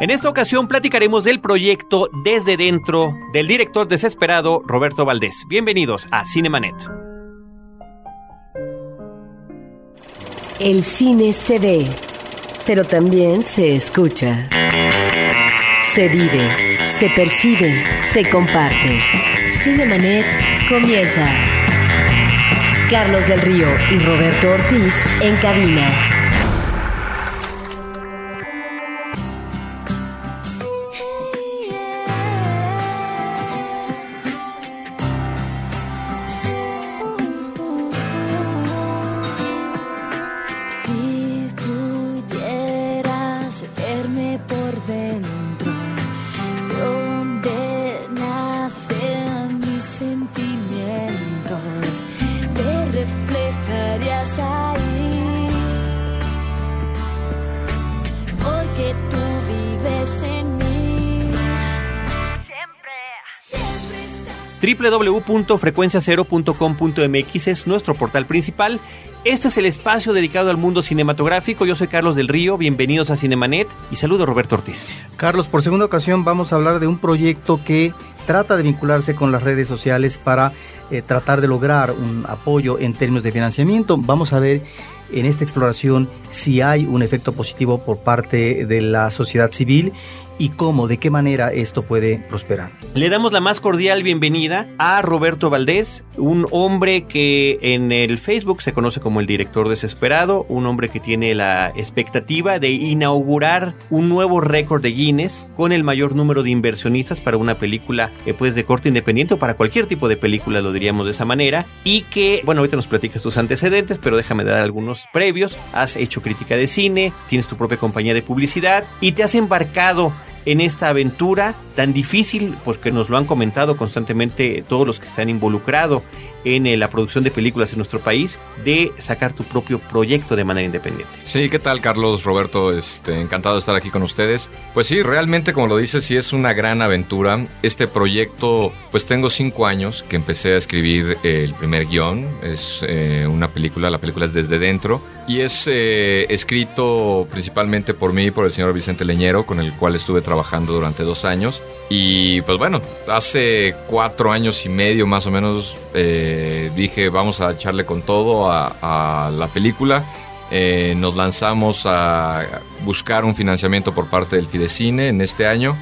En esta ocasión platicaremos del proyecto Desde Dentro del director desesperado Roberto Valdés. Bienvenidos a Cinemanet. El cine se ve, pero también se escucha. Se vive, se percibe, se comparte. Cinemanet comienza. Carlos del Río y Roberto Ortiz en cabina. www.frecuenciacero.com.mx es nuestro portal principal. Este es el espacio dedicado al mundo cinematográfico. Yo soy Carlos del Río, bienvenidos a Cinemanet y saludo a Roberto Ortiz. Carlos, por segunda ocasión vamos a hablar de un proyecto que trata de vincularse con las redes sociales para eh, tratar de lograr un apoyo en términos de financiamiento. Vamos a ver en esta exploración si hay un efecto positivo por parte de la sociedad civil y cómo, de qué manera esto puede prosperar. Le damos la más cordial bienvenida a Roberto Valdés, un hombre que en el Facebook se conoce como el director desesperado, un hombre que tiene la expectativa de inaugurar un nuevo récord de Guinness con el mayor número de inversionistas para una película eh, pues de corte independiente o para cualquier tipo de película, lo diríamos de esa manera, y que, bueno, ahorita nos platicas tus antecedentes, pero déjame dar algunos previos. Has hecho crítica de cine, tienes tu propia compañía de publicidad y te has embarcado en esta aventura tan difícil, porque nos lo han comentado constantemente todos los que se han involucrado en eh, la producción de películas en nuestro país, de sacar tu propio proyecto de manera independiente. Sí, ¿qué tal Carlos, Roberto? Este, encantado de estar aquí con ustedes. Pues sí, realmente como lo dices, sí es una gran aventura. Este proyecto, pues tengo cinco años que empecé a escribir eh, el primer guion. Es eh, una película, la película es Desde Dentro. Y es eh, escrito principalmente por mí y por el señor Vicente Leñero, con el cual estuve trabajando durante dos años. Y pues bueno, hace cuatro años y medio más o menos eh, dije vamos a echarle con todo a, la película. Eh, nos lanzamos a buscar un financiamiento por parte del Fidecine en este año,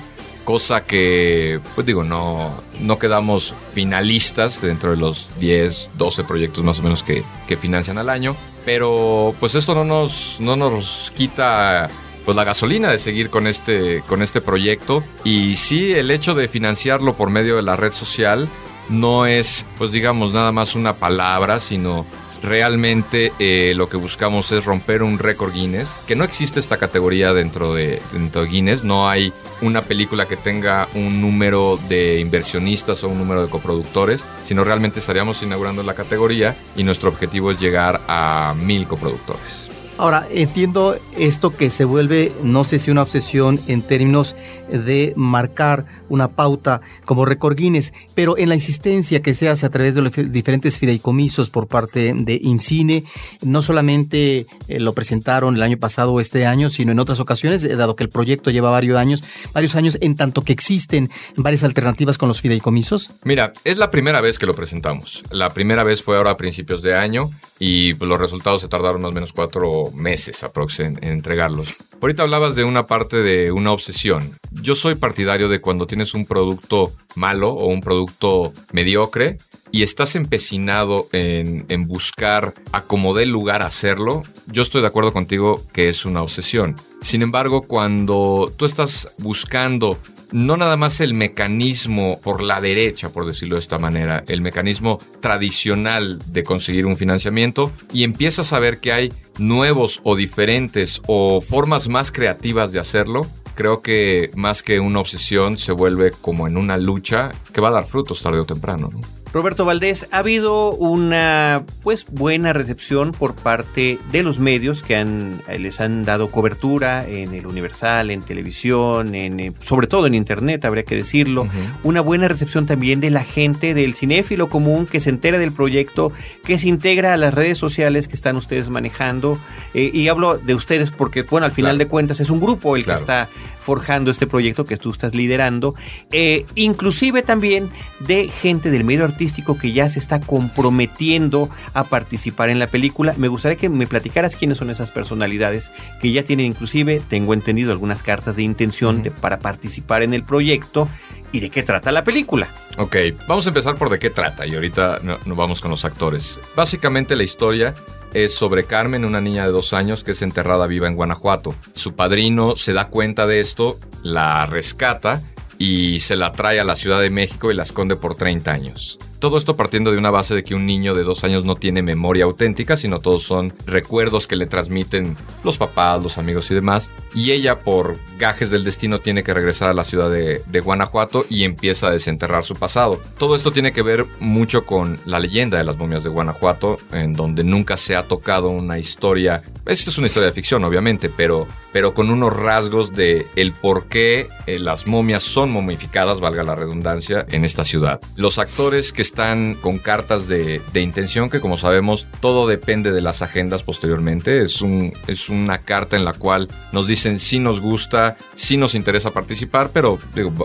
cosa que, pues digo, no, no quedamos finalistas dentro de los 10, 12 proyectos más o menos que, que financian al año, pero pues esto no nos, no nos quita pues la gasolina de seguir con este, con este proyecto. Y sí el hecho de financiarlo por medio de la red social no es pues digamos nada más una palabra sino realmente eh, lo que buscamos es romper un récord Guinness, que no existe esta categoría dentro de, dentro de Guinness, no hay una película que tenga un número de inversionistas o un número de coproductores, sino realmente estaríamos inaugurando la categoría y nuestro objetivo es llegar a mil coproductores. Ahora, entiendo esto que se vuelve, no sé si una obsesión en términos de marcar una pauta como récord Guinness, pero en la insistencia que se hace a través de los diferentes fideicomisos por parte de Incine, no solamente eh, lo presentaron el año pasado o este año, sino en otras ocasiones, eh, dado que el proyecto lleva varios años, varios años en tanto que existen varias alternativas con los fideicomisos. Mira, es la primera vez que lo presentamos. La primera vez fue ahora a principios de año y los resultados se tardaron más o menos cuatro meses aprox en, en entregarlos. Ahorita hablabas de una parte de una obsesión. Yo soy partidario de cuando tienes un producto malo o un producto mediocre y estás empecinado en, en buscar a como dé lugar a hacerlo, yo estoy de acuerdo contigo que es una obsesión. Sin embargo, cuando tú estás buscando no nada más el mecanismo por la derecha, por decirlo de esta manera, el mecanismo tradicional de conseguir un financiamiento y empiezas a ver que hay nuevos o diferentes o formas más creativas de hacerlo, creo que más que una obsesión se vuelve como en una lucha que va a dar frutos tarde o temprano. ¿no? Roberto Valdés, ha habido una pues buena recepción por parte de los medios que han, eh, les han dado cobertura en el Universal, en televisión, en, eh, sobre todo en internet, habría que decirlo. Una buena recepción también de la gente, del cinéfilo común que se entera del proyecto, que se integra a las redes sociales que están ustedes manejando. Eh, y hablo de ustedes porque, bueno, al final Claro. de cuentas es un grupo el Claro. que está forjando este proyecto que tú estás liderando, eh, inclusive también de gente del medio artístico que ya se está comprometiendo a participar en la película. Me gustaría que me platicaras quiénes son esas personalidades que ya tienen inclusive, tengo entendido, algunas cartas de intención de- para participar en el proyecto y de qué trata la película. Ok, vamos a empezar por de qué trata y ahorita no- nos vamos con los actores. Básicamente la historia es sobre Carmen, una niña de dos años que es enterrada viva en Guanajuato. Su padrino se da cuenta de esto, la rescata y se la trae a la Ciudad de México y la esconde por 30 años. Todo esto partiendo de una base de que un niño de dos años no tiene memoria auténtica, sino todos son recuerdos que le transmiten los papás, los amigos y demás. Y ella, por gajes del destino, tiene que regresar a la ciudad de, de Guanajuato y empieza a desenterrar su pasado. Todo esto tiene que ver mucho con la leyenda de las momias de Guanajuato, en donde nunca se ha tocado una historia. Esta es una historia de ficción, obviamente, pero, pero con unos rasgos de el por qué eh, las momias son momificadas, valga la redundancia, en esta ciudad. Los actores que están con cartas de, de intención, que como sabemos, todo depende de las agendas posteriormente. Es, un, es una carta en la cual nos dicen si nos gusta, si nos interesa participar, pero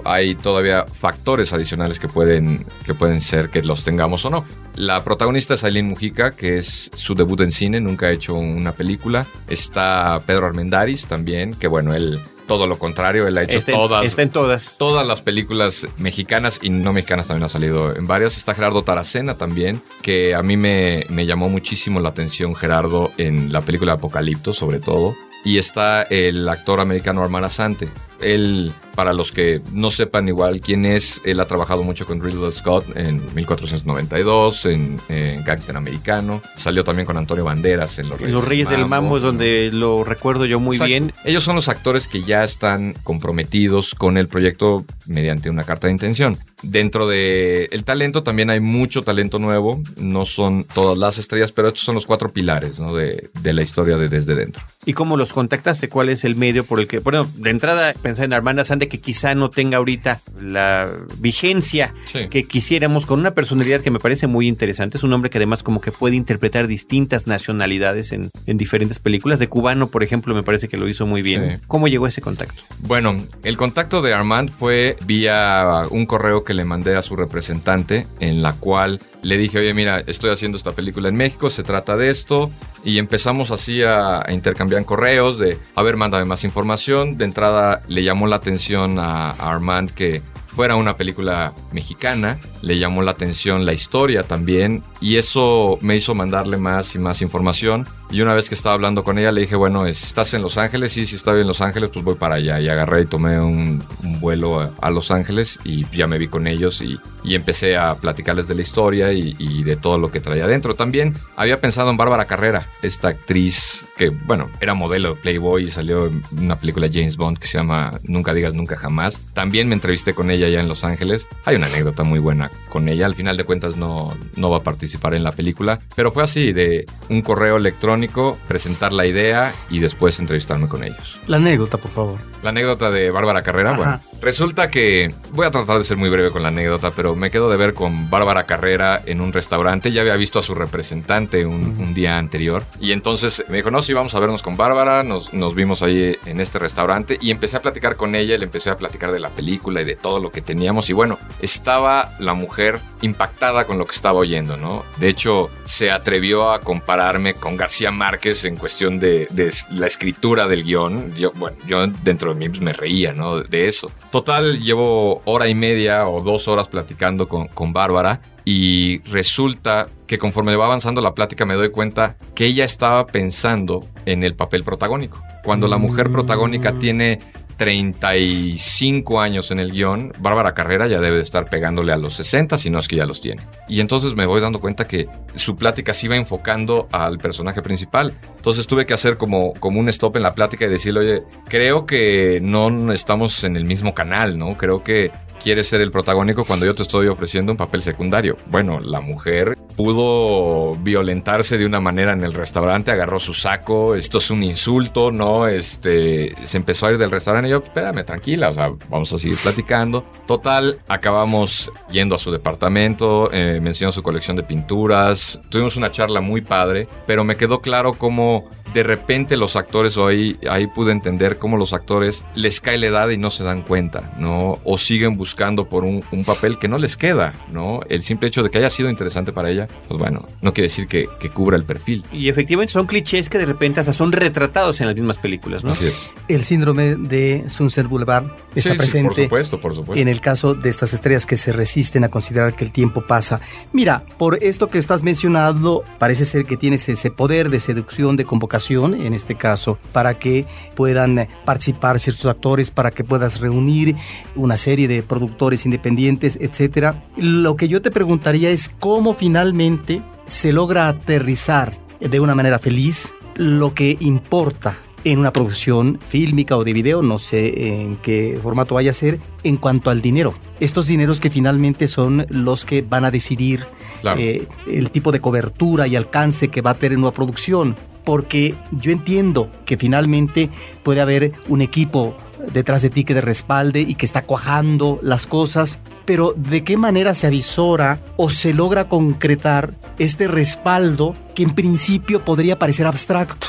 hay todavía factores adicionales que pueden, que pueden ser que los tengamos o no. La protagonista es Aileen Mujica, que es su debut en cine, nunca ha hecho una película. Está Pedro Armendáriz también, que bueno, él todo lo contrario, él ha hecho Está en- todas, está en todas. todas las películas mexicanas y no mexicanas también ha salido en varias. Está Gerardo Taracena también, que a mí me, me llamó muchísimo la atención Gerardo en la película Apocalipto, sobre todo. Y está el actor americano Armand Asante. Él, para los que no sepan igual quién es, él ha trabajado mucho con Ridley Scott en 1492, en, en Gangster Americano. Salió también con Antonio Banderas en Los Reyes, Los Reyes del Mambo es donde lo recuerdo yo muy Exacto. bien. Ellos son los actores que ya están comprometidos con el proyecto mediante una carta de intención. Dentro de el talento también hay mucho talento nuevo. No son todas las estrellas, pero estos son los cuatro pilares ¿no? de, de la historia de Desde Dentro. ¿Y cómo los contactaste? ¿Cuál es el medio por el que, bueno, de entrada pensé en Armanda Sande que quizá no tenga ahorita la vigencia Sí. que quisiéramos con una personalidad que me parece muy interesante. Es un hombre que además como que puede interpretar distintas nacionalidades en, en diferentes películas. De cubano, por ejemplo, me parece que lo hizo muy bien. Sí. ¿Cómo llegó ese contacto? Bueno, el contacto de Armand fue vía un correo que le mandé a su representante, en la cual le dije, oye, mira, estoy haciendo esta película en México, se trata de esto. Y empezamos así a, a intercambiar correos de, a ver, mándame más información. De entrada le llamó la atención a, a Armand que fuera una película mexicana, le llamó la atención la historia también y eso me hizo mandarle más y más información y una vez que estaba hablando con ella le dije, bueno, ¿estás en Los Ángeles? Sí, sí estoy en Los Ángeles, pues voy para allá y agarré y tomé un, un vuelo a, a Los Ángeles y ya me vi con ellos y, y empecé a platicarles de la historia y, y de todo lo que traía adentro. También había pensado en Bárbara Carrera, esta actriz que, bueno, era modelo de Playboy y salió en una película James Bond que se llama Nunca digas nunca jamás. También me entrevisté con ella allá en Los Ángeles. Hay una anécdota muy buena con ella. Al final de cuentas no, no va a participar en la película, pero fue así, de un correo electrónico, presentar la idea y después entrevistarme con ellos. La anécdota, por favor. La anécdota de Bárbara Carrera, Ajá. bueno, resulta que voy a tratar de ser muy breve con la anécdota, pero me quedo de ver con Bárbara Carrera en un restaurante. Ya había visto a su representante un, un día anterior y entonces me dijo, no, sí, vamos a vernos con Bárbara. Nos, nos vimos ahí en este restaurante y empecé a platicar con ella. y Le empecé a platicar de la película y de todo lo que teníamos. Y bueno, estaba la mujer impactada con lo que estaba oyendo, ¿no? De hecho, se atrevió a compararme con García Márquez en cuestión de, de la escritura del guion. Yo, bueno, yo dentro de mí pues, me reía, ¿no? De eso. Total, llevo hora y media o dos horas platicando con, con Bárbara y resulta que conforme va avanzando la plática me doy cuenta que ella estaba pensando en el papel protagónico. Cuando la mujer protagónica tiene 35 años en el guion, Bárbara Carrera ya debe de estar pegándole a los 60, si no es que ya los tiene. Y entonces me voy dando cuenta que su plática se iba enfocando al personaje principal. Entonces tuve que hacer como, como un stop en la plática y decirle, oye, creo que no estamos en el mismo canal, ¿no? Creo que quieres ser el protagónico cuando yo te estoy ofreciendo un papel secundario? Bueno, la mujer pudo violentarse de una manera en el restaurante, agarró su saco, esto es un insulto, ¿no? Este, se empezó a ir del restaurante y yo, espérame, tranquila, o sea, vamos a seguir platicando. Total, acabamos yendo a su departamento, eh, me enseñó su colección de pinturas, tuvimos una charla muy padre, pero me quedó claro cómo de repente los actores, o ahí, ahí pude entender cómo los actores les cae la edad y no se dan cuenta, ¿no? O siguen buscando por un, un papel que no les queda, ¿no? El simple hecho de que haya sido interesante para ella, pues bueno, no quiere decir que, que cubra el perfil. Y efectivamente son clichés que de repente hasta son retratados en las mismas películas, ¿no? Así es. El síndrome de Sunset Boulevard está Sí, sí, por presente supuesto, por supuesto. en el caso de estas estrellas que se resisten a considerar que el tiempo pasa. Mira, por esto que estás mencionando, parece ser que tienes ese poder de seducción, de convocación, en este caso, para que puedan participar ciertos actores, para que puedas reunir una serie de productores independientes, etcétera. Lo que yo te preguntaría es cómo finalmente se logra aterrizar de una manera feliz lo que importa en una producción fílmica o de video, no sé en qué formato vaya a ser, en cuanto al dinero. Estos dineros que finalmente son los que van a decidir Claro. eh, el tipo de cobertura y alcance que va a tener una producción. Porque yo entiendo que finalmente puede haber un equipo detrás de ti que te respalde y que está cuajando las cosas, pero ¿de qué manera se avisora o se logra concretar este respaldo que en principio podría parecer abstracto?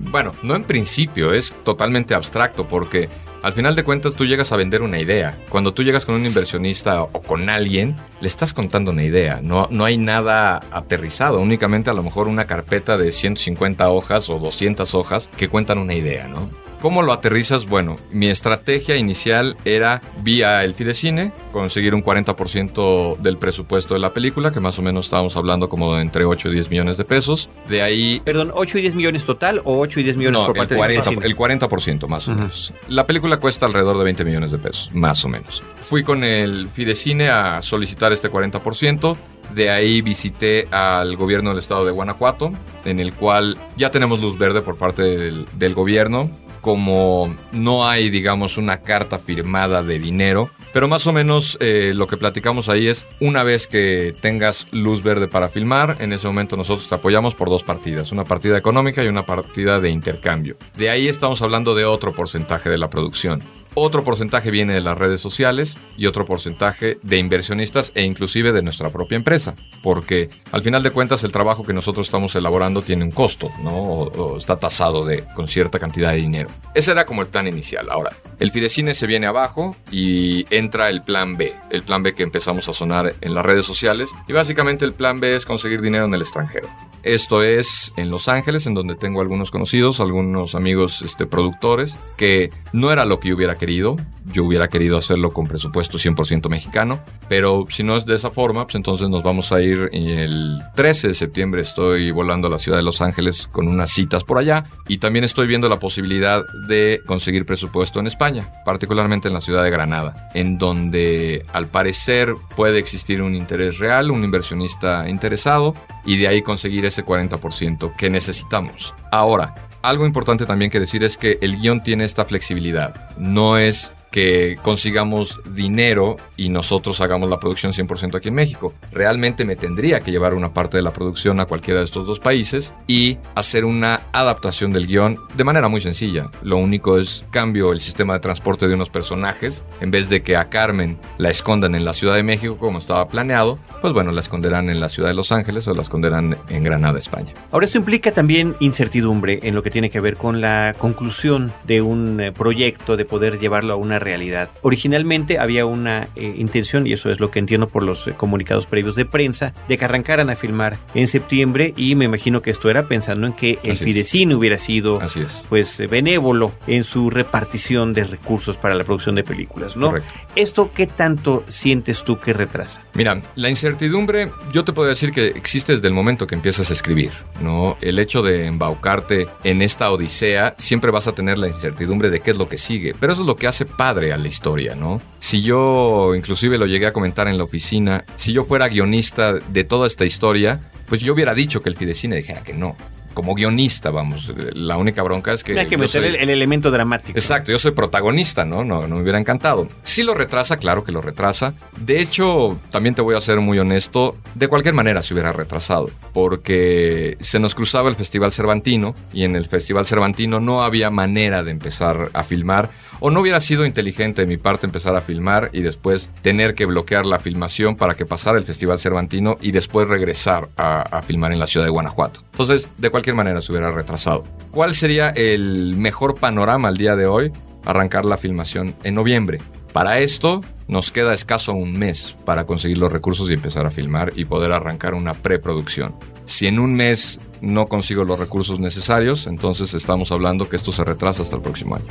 Bueno, no en principio, es totalmente abstracto porque al final de cuentas tú llegas a vender una idea. Cuando tú llegas con un inversionista o con alguien, le estás contando una idea. No, no hay nada aterrizado, únicamente a lo mejor una carpeta de 150 hojas o 200 hojas que cuentan una idea, ¿no? ¿Cómo lo aterrizas? Bueno, mi estrategia inicial era vía el Fidecine, conseguir un 40% del presupuesto de la película, que más o menos estábamos hablando como de entre 8 y 10 millones de pesos. De ahí Perdón, 8 y 10 millones total o 8 y 10 millones no, por el parte 40, de el 40% más o menos. La película cuesta alrededor de 20 millones de pesos, más o menos. Fui con el Fidecine a solicitar este 40%. De ahí visité al gobierno del estado de Guanajuato, en el cual ya tenemos luz verde por parte del, del gobierno. Como no hay, digamos, una carta firmada de dinero, pero más o menos eh, lo que platicamos ahí es, una vez que tengas luz verde para filmar, en ese momento nosotros te apoyamos por dos partidas, una partida económica y una partida de intercambio. De ahí estamos hablando de otro porcentaje de la producción. Otro porcentaje viene de las redes sociales y otro porcentaje de inversionistas e inclusive de nuestra propia empresa. Porque al final de cuentas el trabajo que nosotros estamos elaborando tiene un costo, ¿no? O, está tasado de, con cierta cantidad de dinero. Ese era como el plan inicial. Ahora, el Fidecine se viene abajo y entra el plan B. El plan B que empezamos a sonar en las redes sociales. Y básicamente el plan B es conseguir dinero en el extranjero. Esto es en Los Ángeles, en donde tengo algunos conocidos, algunos amigos este, productores, que no era lo que yo hubiera querido. Yo hubiera querido hacerlo con presupuesto 100% mexicano, pero si no es de esa forma, pues entonces nos vamos a ir el 13 de septiembre. Estoy volando a la ciudad de Los Ángeles con unas citas por allá y también estoy viendo la posibilidad de conseguir presupuesto en España, particularmente en la ciudad de Granada, en donde al parecer puede existir un interés real, un inversionista interesado y de ahí conseguir ese 40% que necesitamos. Ahora, algo importante también que decir es que el guion tiene esta flexibilidad. No es que consigamos dinero y nosotros hagamos la producción 100% aquí en México. Realmente me tendría que llevar una parte de la producción a cualquiera de estos dos países y hacer una adaptación del guion de manera muy sencilla. Lo único es cambio el sistema de transporte de unos personajes. En vez de que a Carmen la escondan en la Ciudad de México como estaba planeado, pues bueno, la esconderán en la Ciudad de Los Ángeles o la esconderán en Granada, España. Ahora, esto implica también incertidumbre en lo que tiene que ver con la conclusión de un eh, proyecto, de poder llevarlo a una realidad. Originalmente había una eh, intención, y eso es lo que entiendo por los eh, comunicados previos de prensa, de que arrancaran a filmar en septiembre, y me imagino que esto era pensando en que el. Fidecine hubiera sido Así es. pues eh, benévolo en su repartición de recursos para la producción de películas, ¿no? Correcto. ¿Esto qué tanto sientes tú que retrasa? Mira, la incertidumbre, yo te podría decir que existe desde el momento que empiezas a escribir, ¿no? El hecho de embaucarte en esta odisea, siempre vas a tener la incertidumbre de qué es lo que sigue, pero eso es lo que hace padre a la historia, ¿no? Si yo, inclusive lo llegué a comentar en la oficina, si yo fuera guionista de toda esta historia, pues yo hubiera dicho que el Fidecine dijera que no. Como guionista, vamos. La única bronca es que... Hay que meter soy- el, el elemento dramático. Exacto, yo soy protagonista, ¿no? ¿no? No me hubiera encantado. Sí lo retrasa, claro que lo retrasa. De hecho, también te voy a ser muy honesto, de cualquier manera se hubiera retrasado, porque se nos cruzaba el Festival Cervantino y en el Festival Cervantino no había manera de empezar a filmar, o no hubiera sido inteligente de mi parte empezar a filmar y después tener que bloquear la filmación para que pasara el Festival Cervantino y después regresar a, a filmar en la ciudad de Guanajuato. Entonces, de cualquier manera se hubiera retrasado. ¿Cuál sería el mejor panorama al día de hoy? Arrancar la filmación en noviembre. Para esto nos queda escaso un mes para conseguir los recursos y empezar a filmar y poder arrancar una preproducción. Si en un mes no consigo los recursos necesarios, entonces estamos hablando que esto se retrasa hasta el próximo año.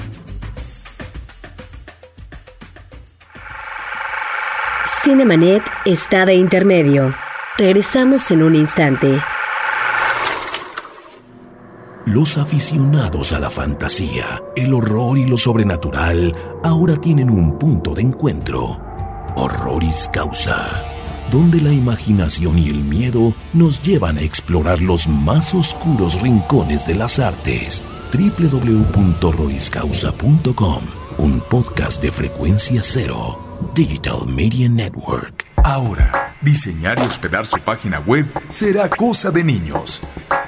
Cinemanet está de intermedio. Regresamos en un instante. Los aficionados a la fantasía, el horror y lo sobrenatural ahora tienen un punto de encuentro. Horroris Causa, donde la imaginación y el miedo nos llevan a explorar los más oscuros rincones de las artes. www.horroriscausa.com, un podcast de frecuencia cero, Digital Media Network. Ahora, diseñar y hospedar su página web será cosa de niños.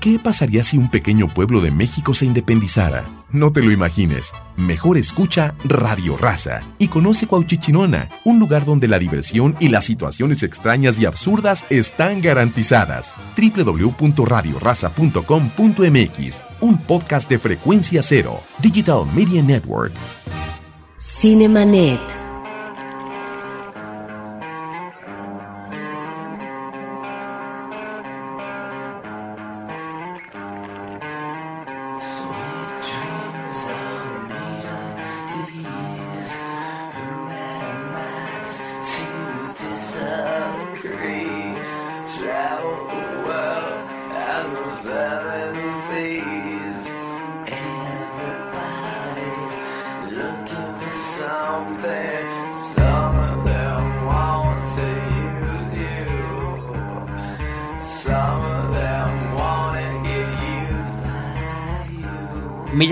¿Qué pasaría si un pequeño pueblo de México se independizara? No te lo imagines. Mejor escucha Radio Raza y conoce Cuauchichinona, un lugar donde la diversión y las situaciones extrañas y absurdas están garantizadas. www.radioraza.com.mx, un podcast de frecuencia cero, Digital Media Network. Cinemanet.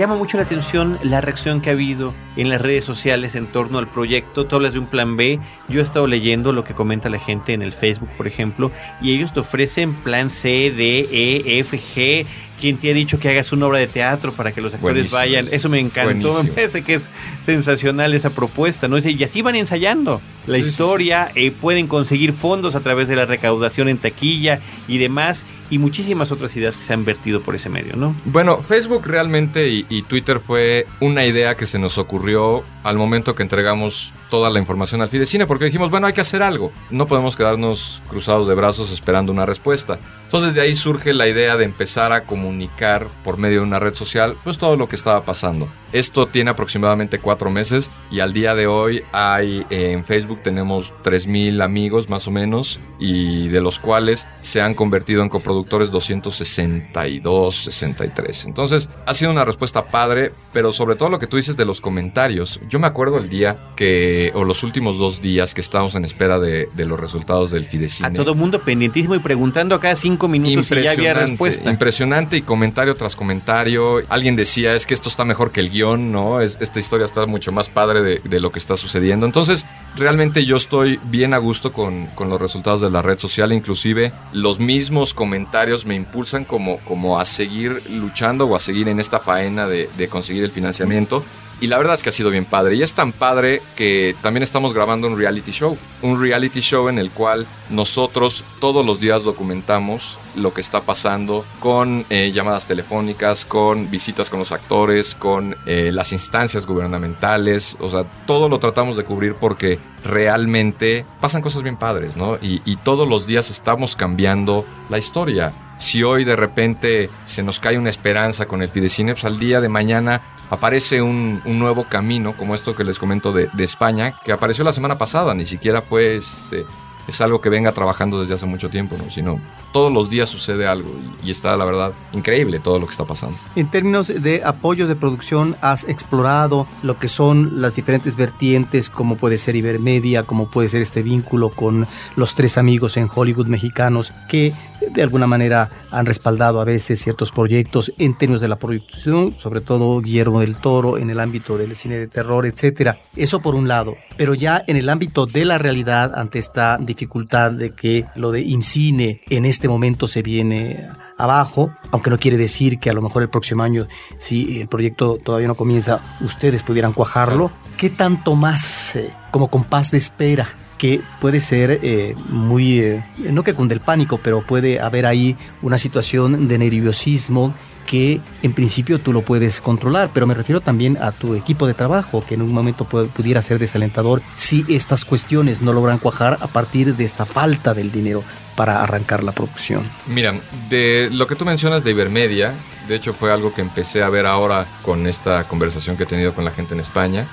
Llama mucho la atención la reacción que ha habido en las redes sociales en torno al proyecto. Tú hablas de un plan B. Yo he estado leyendo lo que comenta la gente en el Facebook, por ejemplo, y ellos te ofrecen plan C, D, E, F, G. ¿Quién te ha dicho que hagas una obra de teatro para que los actores Buenísimo. vayan? Eso me encantó. Me Buenísimo. parece que es sensacional esa propuesta, ¿no? Y así van ensayando la Sí, sí, historia, eh, pueden conseguir fondos a través de la recaudación en taquilla y demás, y muchísimas otras ideas que se han vertido por ese medio, ¿no? Bueno, Facebook realmente y, Twitter fue una idea que se nos ocurrió al momento que entregamos toda la información al Fidecine, porque dijimos, bueno, hay que hacer algo. No podemos quedarnos cruzados de brazos esperando una respuesta. Entonces de ahí surge la idea de empezar a comunicar por medio de una red social, pues todo lo que estaba pasando. Esto tiene aproximadamente cuatro meses y al día de hoy hay eh, en Facebook tenemos 3.000 amigos más o menos y de los cuales se han convertido en coproductores 262, 63. Entonces ha sido una respuesta padre, pero sobre todo lo que tú dices de los comentarios. Yo me acuerdo el día que, o los últimos dos días que estábamos en espera de, de los resultados del Fidecine. A todo mundo pendientísimo y preguntando a cada cinco minutos si ya había respuesta. Impresionante y comentario tras comentario. Alguien decía, es que esto está mejor que el ¿no? Es, esta historia está mucho más padre de, lo que está sucediendo. Entonces, realmente yo estoy bien a gusto con, con los resultados de la red social. Inclusive, los mismos comentarios me impulsan como, como a seguir luchando o a seguir en esta faena de conseguir el financiamiento. Y la verdad es que ha sido bien padre. Y es tan padre que también estamos grabando un reality show. Un reality show en el cual nosotros todos los días documentamos lo que está pasando con eh, llamadas telefónicas, con visitas con los actores, con eh, las instancias gubernamentales. O sea, todo lo tratamos de cubrir porque realmente pasan cosas bien padres, ¿no? Y, y todos los días estamos cambiando la historia. Si hoy de repente se nos cae una esperanza con el Fidecine, al día de mañana aparece un, un nuevo camino, como esto que les comento de, de España, que apareció la semana pasada, ni siquiera fue este, es algo que venga trabajando desde hace mucho tiempo, ¿no? Sino todos los días sucede algo y, y está, la verdad, increíble todo lo que está pasando. En términos de apoyos de producción, has explorado lo que son las diferentes vertientes, como puede ser Ibermedia, como puede ser este vínculo con los tres amigos en Hollywood mexicanos, que de alguna manera han respaldado a veces ciertos proyectos en términos de la producción, sobre todo Guillermo del Toro en el ámbito del cine de terror, etcétera. Eso por un lado, pero ya en el ámbito de la realidad ante esta dificultad de que lo de INCINE en este momento se viene abajo, aunque no quiere decir que a lo mejor el próximo año, si el proyecto todavía no comienza, ustedes pudieran cuajarlo. ¿Qué tanto más eh, como compás de espera que puede ser eh, muy, eh, no que cunde el pánico, pero puede haber ahí una situación de nerviosismo que en principio tú lo puedes controlar, pero me refiero también a tu equipo de trabajo, que en un momento pu- pudiera ser desalentador si estas cuestiones no logran cuajar a partir de esta falta del dinero para arrancar la producción. Mira, de lo que tú mencionas de Ibermedia, de hecho fue algo que empecé a ver ahora con esta conversación que he tenido con la gente en España.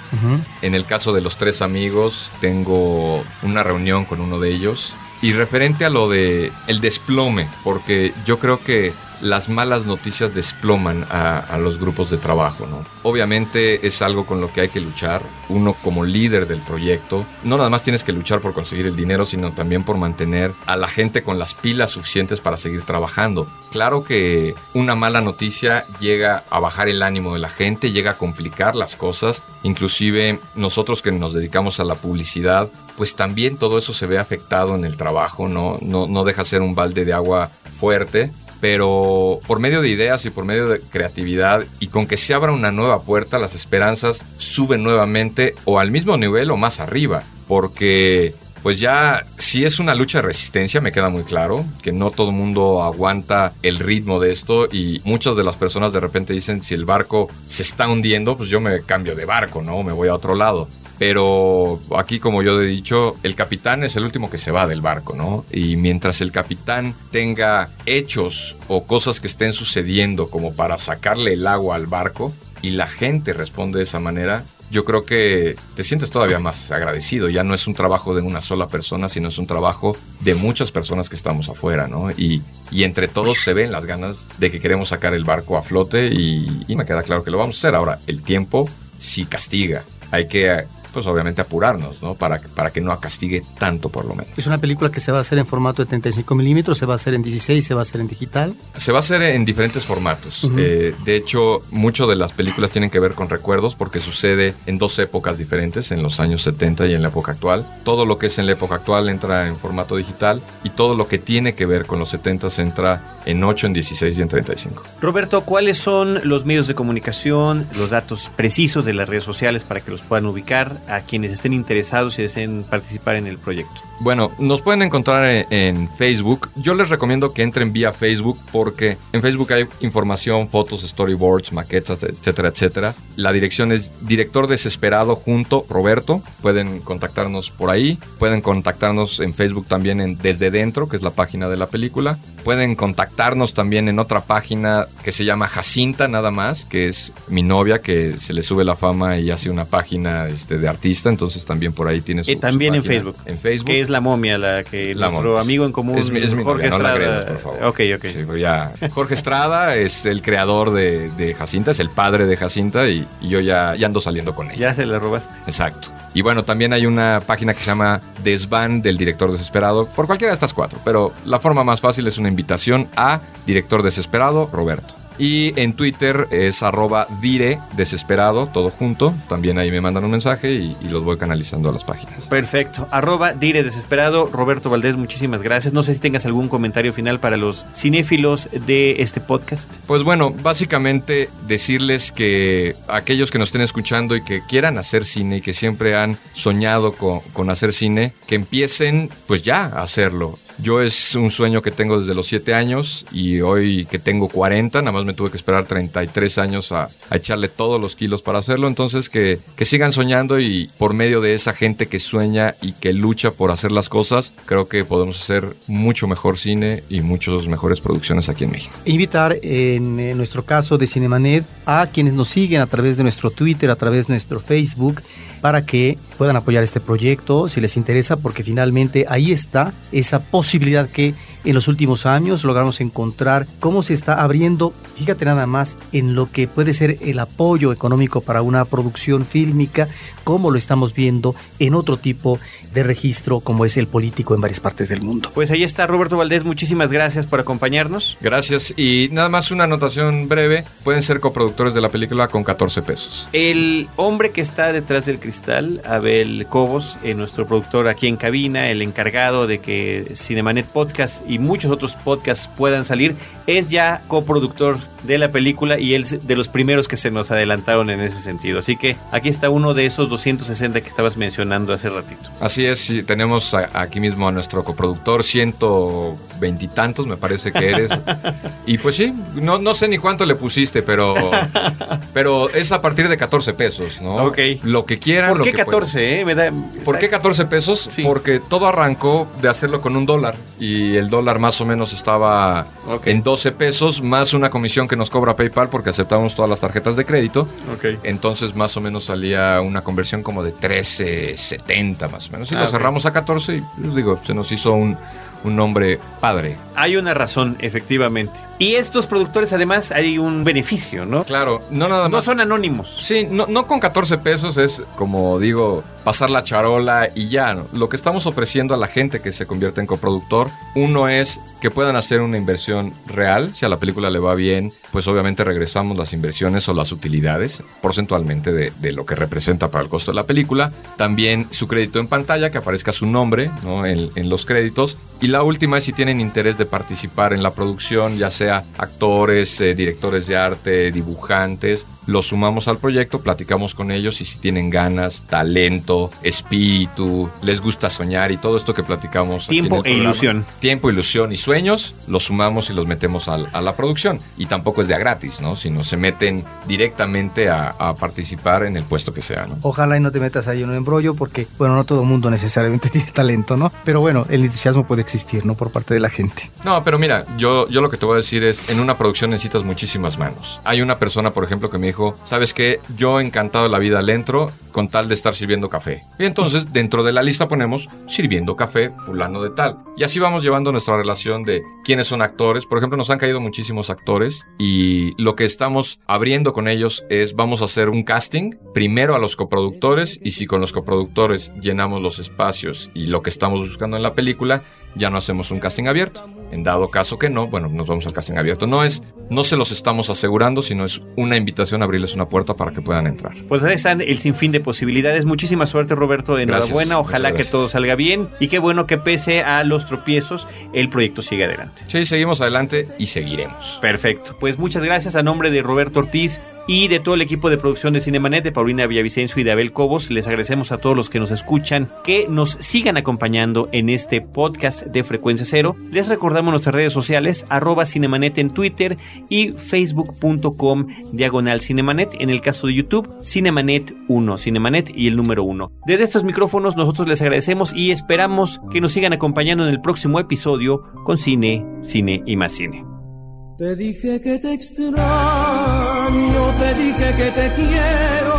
En el caso de los tres amigos, tengo una reunión con uno de ellos. Y referente a lo de el desplome, porque yo creo que las malas noticias desploman a, a los grupos de trabajo, ¿no? Obviamente es algo con lo que hay que luchar. Uno como líder del proyecto, no nada más tienes que luchar por conseguir el dinero, sino también por mantener a la gente con las pilas suficientes para seguir trabajando. Claro que una mala noticia llega a bajar el ánimo de la gente, llega a complicar las cosas. Inclusive nosotros que nos dedicamos a la publicidad, pues también todo eso se ve afectado en el trabajo, no, no, no deja ser un balde de agua fuerte pero por medio de ideas y por medio de creatividad y con que se abra una nueva puerta, las esperanzas suben nuevamente o al mismo nivel o más arriba, porque pues ya si es una lucha de resistencia, me queda muy claro, que no todo el mundo aguanta el ritmo de esto y muchas de las personas de repente dicen, si el barco se está hundiendo, pues yo me cambio de barco, ¿no? Me voy a otro lado. Pero aquí, como yo he dicho, el capitán es el último que se va del barco, ¿no? Y mientras el capitán tenga hechos o cosas que estén sucediendo como para sacarle el agua al barco y la gente responde de esa manera, yo creo que te sientes todavía más agradecido. Ya no es un trabajo de una sola persona, sino es un trabajo de muchas personas que estamos afuera, ¿no? Y, y entre todos se ven las ganas de que queremos sacar el barco a flote y, y me queda claro que lo vamos a hacer. Ahora, el tiempo sí castiga. Hay que, pues obviamente, apurarnos, ¿no? Para, para que no castigue tanto, por lo menos. Es una película que se va a hacer en formato de 35 milímetros, se va a hacer en 16, se va a hacer en digital. Se va a hacer en diferentes formatos. Eh, de hecho, mucho de las películas tienen que ver con recuerdos porque sucede en dos épocas diferentes, en los años 70 y en la época actual. Todo lo que es en la época actual entra en formato digital y todo lo que tiene que ver con los 70 entra en 8, en 16 y en 35. Roberto, ¿cuáles son los medios de comunicación, los datos precisos de las redes sociales para que los puedan ubicar a quienes estén interesados y deseen participar en el proyecto? Bueno, nos pueden encontrar en, en Facebook. Yo les recomiendo que entren vía Facebook porque en Facebook hay información, fotos, storyboards, maquetas, etcétera, etcétera. La dirección es director desesperado junto Roberto. Pueden contactarnos por ahí. Pueden contactarnos en Facebook también en Desde Dentro, que es la página de la película. Pueden contactarnos también en otra página que se llama Jacinta nada más, que es mi novia que se le sube la fama y hace una página este, de artista, entonces también por ahí tiene su, Y también en. Facebook. En Facebook. Que es la momia, la que La nuestro momia. amigo en común, Es mi- es mi Jorge no Estrada. agredas, por favor. Ok, ok. Sí, pero ya. Jorge Estrada es el creador de, de Jacinta, es el padre de Jacinta y, y yo ya, ya ando saliendo con ella. Ya se la robaste. Exacto. Y bueno, también hay una página que se llama Desvan del Director Desesperado, por cualquiera de estas cuatro, pero la forma más fácil es una invitación a Director Desesperado, Roberto. Y en Twitter es arroba dire desesperado, todo junto. También ahí me mandan un mensaje y, y los voy canalizando a las páginas. Perfecto. Arroba Dire Desesperado. Roberto Valdés, muchísimas gracias. No sé si tengas algún comentario final para los cinéfilos de este podcast. Pues bueno, básicamente decirles que aquellos que nos estén escuchando y que quieran hacer cine y que siempre han soñado con, con hacer cine, que empiecen pues ya a hacerlo. Yo es un sueño que tengo desde los 7 años y hoy que tengo 40, nada más me tuve que esperar 33 años a, a echarle todos los kilos para hacerlo. Entonces que, que sigan soñando y por medio de esa gente que sueña y que lucha por hacer las cosas, creo que podemos hacer mucho mejor cine y muchas mejores producciones aquí en México. Invitar en, nuestro caso de Cinemanet a quienes nos siguen a través de nuestro Twitter, a través de nuestro Facebook, para que puedan apoyar este proyecto si les interesa, porque finalmente ahí está esa posibilidad que en los últimos años logramos encontrar cómo se está abriendo, fíjate nada más, en lo que puede ser el apoyo económico para una producción fílmica, como lo estamos viendo en otro tipo de registro como es el político en varias partes del mundo. Pues ahí está Roberto Valdés, muchísimas gracias por acompañarnos. Gracias. Y nada más una anotación breve. Pueden ser coproductores de la película con 14 pesos. El hombre que está detrás del cristal, Abel Cobos, eh, nuestro productor aquí en cabina, el encargado de que Cinemanet Podcast y muchos otros podcasts puedan salir, es ya coproductor de la película y él de los primeros que se nos adelantaron en ese sentido. Así que aquí está uno de esos 260 que estabas mencionando hace ratito. Así es, sí, tenemos a- aquí mismo a nuestro coproductor, ciento veintitantos me parece que eres. y pues sí, no, no sé ni cuánto le pusiste, pero, pero es a partir de 14 pesos, ¿no? Ok. Lo que quieran. ¿Por lo qué que 14? Eh? Me da- ¿Por qué 14 pesos? Sí. Porque todo arrancó de hacerlo con un dólar y el dólar más o menos estaba Ok. en 12 pesos más una comisión que nos cobra PayPal porque aceptamos todas las tarjetas de crédito. Entonces más o menos salía una conversión como de 13.70 más o menos. Y Ah, lo cerramos a 14 y les digo, se nos hizo un, un nombre padre. Hay una razón, efectivamente. Y estos productores además hay un beneficio, ¿no? Claro, no nada No más. son anónimos. Sí, no, no con 14 pesos es como digo, pasar la charola y ya. ¿no? Lo que estamos ofreciendo a la gente que se convierte en coproductor, uno es que puedan hacer una inversión real. Si a la película le va bien, pues obviamente regresamos las inversiones o las utilidades porcentualmente de, de lo que representa para el costo de la película. También su crédito en pantalla, que aparezca su nombre ¿no? en, en los créditos. Y la última es si tienen interés de participar en la producción, ya sea actores, eh, directores de arte, dibujantes, los sumamos al proyecto, platicamos con ellos y si tienen ganas, talento, espíritu, les gusta soñar y todo esto que platicamos. aquí en Tiempo el e programa. ilusión. Tiempo, ilusión y sueños, los sumamos y los metemos al- a, la producción. Y tampoco es de a gratis, ¿no? Sino se meten directamente a, a participar en el puesto que sea, ¿no? Ojalá y no te metas ahí en un embrollo porque, bueno, no todo el mundo necesariamente tiene talento, ¿no? Pero bueno, el entusiasmo puede existir, ¿no? Por parte de la gente. No, pero mira, yo, yo lo que te voy a decir es, en una producción necesitas muchísimas manos. Hay una persona, por ejemplo, que me dijo, ¿sabes qué? Yo encantado de la vida le entro con tal de estar sirviendo café. Y entonces, dentro de la lista ponemos sirviendo café fulano de tal. Y así vamos llevando nuestra relación de quiénes son actores. Por ejemplo, nos han caído muchísimos actores y lo que estamos abriendo con ellos es vamos a hacer un casting primero a los coproductores y si con los coproductores llenamos los espacios y lo que estamos buscando en la película, ya no hacemos un casting abierto. En dado caso que no, bueno, nos vamos al casting abierto. No es, no se los estamos asegurando, sino es una invitación a abrirles una puerta para que puedan entrar. Pues ahí están el sinfín de posibilidades. Muchísima suerte, Roberto. Enhorabuena. Ojalá que todo salga bien. Y qué bueno que pese a los tropiezos, el proyecto sigue adelante. Sí, seguimos adelante y seguiremos. Perfecto. Pues muchas gracias a nombre de Roberto Ortiz y de todo el equipo de producción de Cinemanet, de Paulina Villavicencio y de Abel Cobos. Les agradecemos a todos los que nos escuchan que nos sigan acompañando en este podcast de Frecuencia Cero. Les recordamos nuestras redes sociales, arroba Cinemanet en Twitter y facebook.com diagonal Cinemanet. En el caso de YouTube, Cinemanet 1, Cinemanet y el número 1. Desde estos micrófonos nosotros les agradecemos y esperamos que nos sigan acompañando en el próximo episodio con Cine, Cine y más Cine. Te dije que te extraño, te dije que te quiero.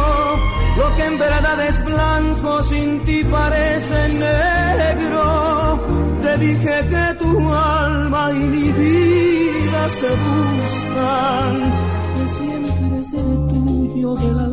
Lo que en verdad es blanco sin ti parece negro. Te dije que tu alma y mi vida se buscan. Que siempre seré tuyo a la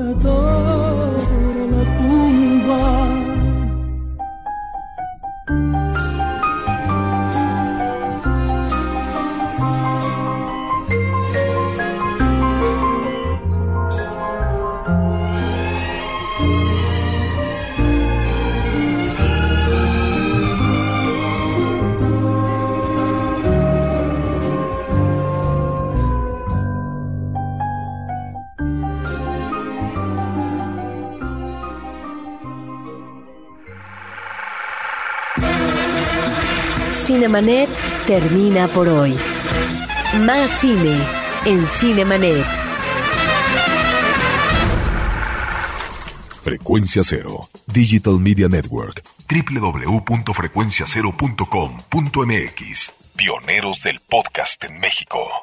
Cinemanet termina por hoy. Más cine en Cinemanet. Frecuencia Cero, Digital Media Network, www.frecuenciacero.com.mx. Pioneros del podcast en México.